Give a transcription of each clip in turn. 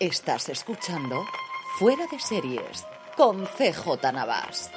Estás escuchando Fuera de Series con CJ Navas.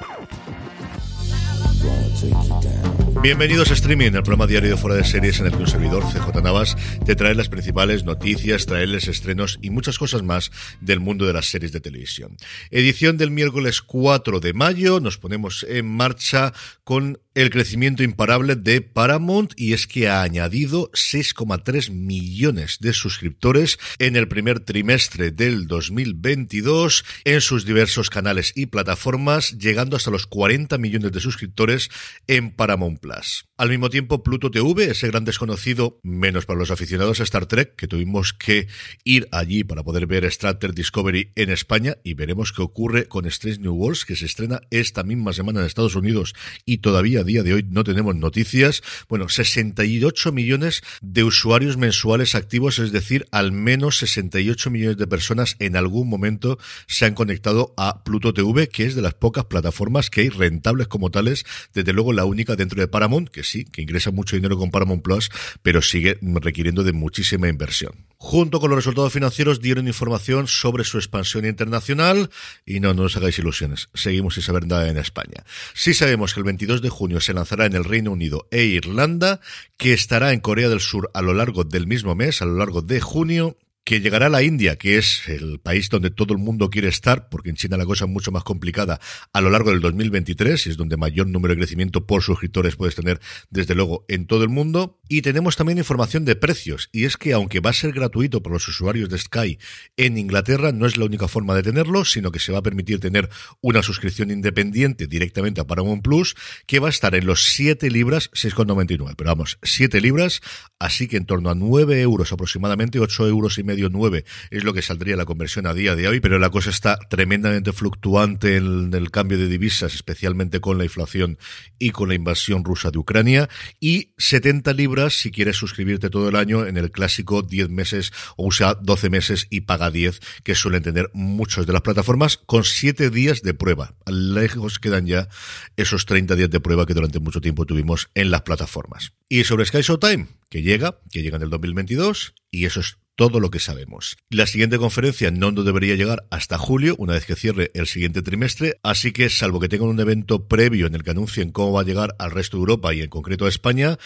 Bienvenidos a Streaming, el programa diario de fuera de series en el que un servidor, CJ Navas, te trae las principales noticias, traerles estrenos y muchas cosas más del mundo de las series de televisión. Edición del miércoles 4 de mayo, nos ponemos en marcha con el crecimiento imparable de Paramount y es que ha añadido 6,3 millones de suscriptores en el primer trimestre del 2022 en sus diversos canales y plataformas, llegando hasta los 40 millones de suscriptores en Paramount Plus. Al mismo tiempo, Pluto TV, ese gran desconocido, menos para los aficionados a Star Trek, que tuvimos que ir allí para poder ver Star Trek Discovery en España y veremos qué ocurre con Strange New Worlds, que se estrena esta misma semana en Estados Unidos y todavía día de hoy no tenemos noticias. Bueno, 68 millones de usuarios mensuales activos, es decir, al menos 68 millones de personas en algún momento se han conectado a Pluto TV, que es de las pocas plataformas que hay rentables como tales, desde luego la única dentro de Paramount, que sí, que ingresa mucho dinero con Paramount Plus, pero sigue requiriendo de muchísima inversión. Junto con los resultados financieros dieron información sobre su expansión internacional y no, no os hagáis ilusiones, seguimos sin saber nada en España. Sí sabemos que el 22 de junio se lanzará en el Reino Unido e Irlanda, que estará en Corea del Sur a lo largo del mismo mes, a lo largo de junio, que llegará a la India, que es el país donde todo el mundo quiere estar, porque en China la cosa es mucho más complicada, a lo largo del 2023, y es donde mayor número de crecimiento por suscriptores puedes tener, desde luego, en todo el mundo. Y tenemos también información de precios, y es que aunque va a ser gratuito para los usuarios de Sky en Inglaterra, no es la única forma de tenerlo, sino que se va a permitir tener una suscripción independiente directamente a Paramount Plus, que va a estar en los 7 libras, 6,99, pero vamos, 7 libras, así que en torno a 9 euros aproximadamente, 8 euros y medio 9 es lo que saldría la conversión a día de hoy, pero la cosa está tremendamente fluctuante en el cambio de divisas, especialmente con la inflación y con la invasión rusa de Ucrania, y 70 libras si quieres suscribirte todo el año en el clásico 10 meses o usa 12 meses y paga 10, que suelen tener muchos de las plataformas, con 7 días de prueba. Lejos quedan ya esos 30 días de prueba que durante mucho tiempo tuvimos en las plataformas. Y sobre Sky Showtime, que llega, que llega en el 2022, y eso es todo lo que sabemos. La siguiente conferencia no debería llegar hasta julio, una vez que cierre el siguiente trimestre, así que salvo que tengan un evento previo en el que anuncien cómo va a llegar al resto de Europa y en concreto a España,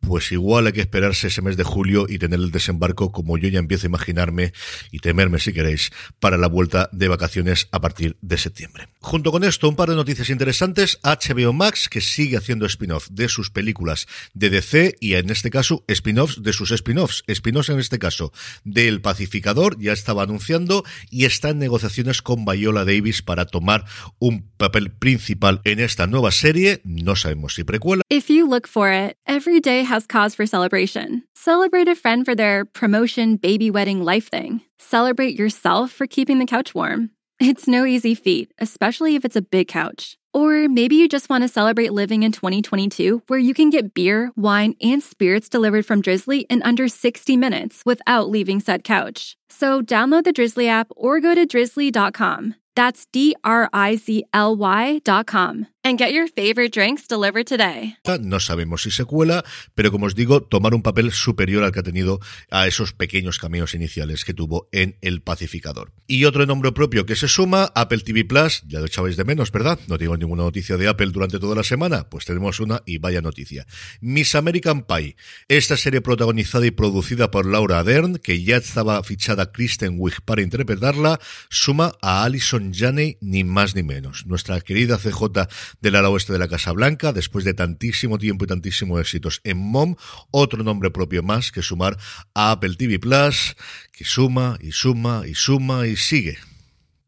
pues igual hay que esperarse ese mes de julio y tener el desembarco como yo ya empiezo a imaginarme y temerme si queréis para la vuelta de vacaciones a partir de septiembre. Junto con esto, un par de noticias interesantes. HBO Max, que sigue haciendo spin-off de sus películas de DC y en este caso spin-offs de sus spin-offs. Spin-offs en este caso del Pacificador, ya estaba anunciando y está en negociaciones con Viola Davis para tomar un papel principal en esta nueva serie. No sabemos si precuela. If you look for it, every day has cause for celebration. Celebrate a friend for their promotion, baby wedding, life thing. Celebrate yourself for keeping the couch warm. It's no easy feat, especially if it's a big couch. Or maybe you just want to celebrate living in 2022 where you can get beer, wine, and spirits delivered from Drizzly in under 60 minutes without leaving said couch. So download the Drizzly app or go to drizzly.com. That's D R I Z L Y.com. And get your favorite drinks delivered today. No sabemos si secuela, pero como os digo, tomar un papel superior al que ha tenido a esos pequeños caminos iniciales que tuvo en El Pacificador. Y otro nombre propio que se suma, Apple TV Plus, ya lo echabais de menos, ¿verdad? No tengo ninguna noticia de Apple durante toda la semana, pues tenemos una y vaya noticia. Miss American Pie, esta serie protagonizada y producida por Laura Dern, que ya estaba fichada Kristen Wiig para interpretarla, suma a Alison Janney ni más ni menos. Nuestra querida CJ del ala oeste de la Casa Blanca, después de tantísimo tiempo y tantísimos éxitos en MOM, otro nombre propio más que sumar a Apple TV Plus, que suma y suma y suma y sigue.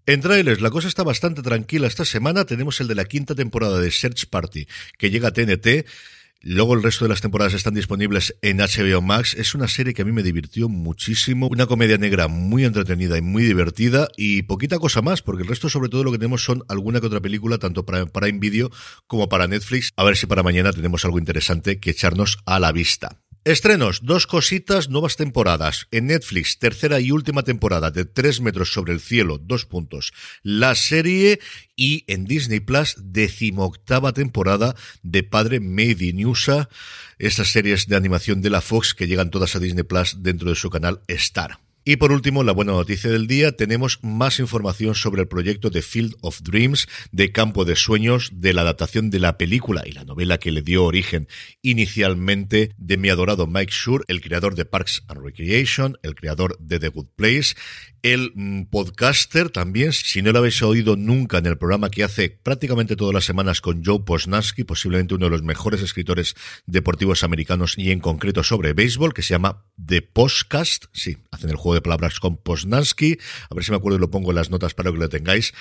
En trailers, la cosa está bastante tranquila esta semana. Tenemos el de la quinta temporada de Search Party, que llega a TNT Luego el resto de las temporadas están disponibles en HBO Max. Es una serie que a mí me divirtió muchísimo. Una comedia negra muy entretenida y muy divertida. Y poquita cosa más, porque el resto sobre todo lo que tenemos son alguna que otra película, tanto para Prime Video como para Netflix. A ver si para mañana tenemos algo interesante que echarnos a la vista. Estrenos, dos cositas, nuevas temporadas. En Netflix, tercera y última temporada de Tres metros sobre el cielo, dos puntos. La serie y en Disney Plus, decimoctava temporada de Padre Made in USA, esas series de animación de la Fox que llegan todas a Disney Plus dentro de su canal Star. Y por último, la buena noticia del día, tenemos más información sobre el proyecto de Field of Dreams, de Campo de Sueños, de la adaptación de la película y la novela que le dio origen inicialmente de mi adorado Mike Schur, el creador de Parks and Recreation, el creador de The Good Place, el mm, podcaster también, si no lo habéis oído nunca en el programa que hace prácticamente todas las semanas con Joe Posnansky, posiblemente uno de los mejores escritores deportivos americanos y en concreto sobre béisbol, que se llama The Postcast, sí, hacen el juego de palabras con Posnansky, a ver si me acuerdo y lo pongo en las notas para que lo tengáis.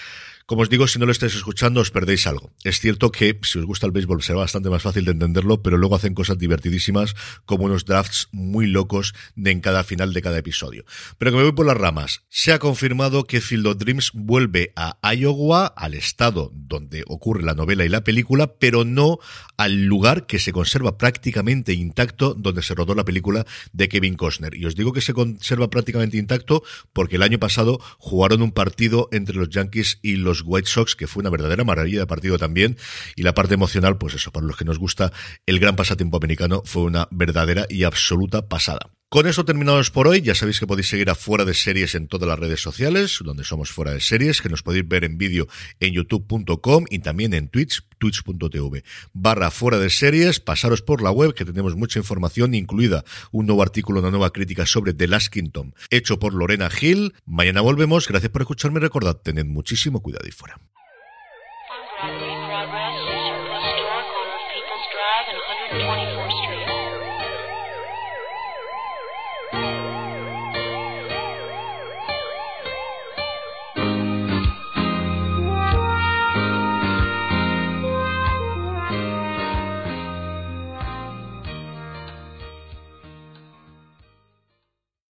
Como os digo, si no lo estáis escuchando, os perdéis algo. Es cierto que si os gusta el béisbol será bastante más fácil de entenderlo, pero luego hacen cosas divertidísimas, como unos drafts muy locos de en cada final de cada episodio. Pero que me voy por las ramas. Se ha confirmado que Field of Dreams vuelve a Iowa, al estado donde ocurre la novela y la película, pero no al lugar que se conserva prácticamente intacto donde se rodó la película de Kevin Costner. Y os digo que se conserva prácticamente intacto porque el año pasado jugaron un partido entre los Yankees y los White Sox, que fue una verdadera maravilla de partido también. Y la parte emocional, pues eso, para los que nos gusta el gran pasatiempo americano, fue una verdadera y absoluta pasada. Con eso terminamos por hoy. Ya sabéis que podéis seguir a Fuera de Series en todas las redes sociales, donde somos Fuera de Series, que nos podéis ver en vídeo en youtube.com y también en Twitch, twitch.tv. Barra Fuera de Series, pasaros por la web, que tenemos mucha información, incluida un nuevo artículo, una nueva crítica sobre The Last Kingdom, hecho por Lorena Gil. Mañana volvemos. Gracias por escucharme. Recordad, tened muchísimo cuidado y fuera.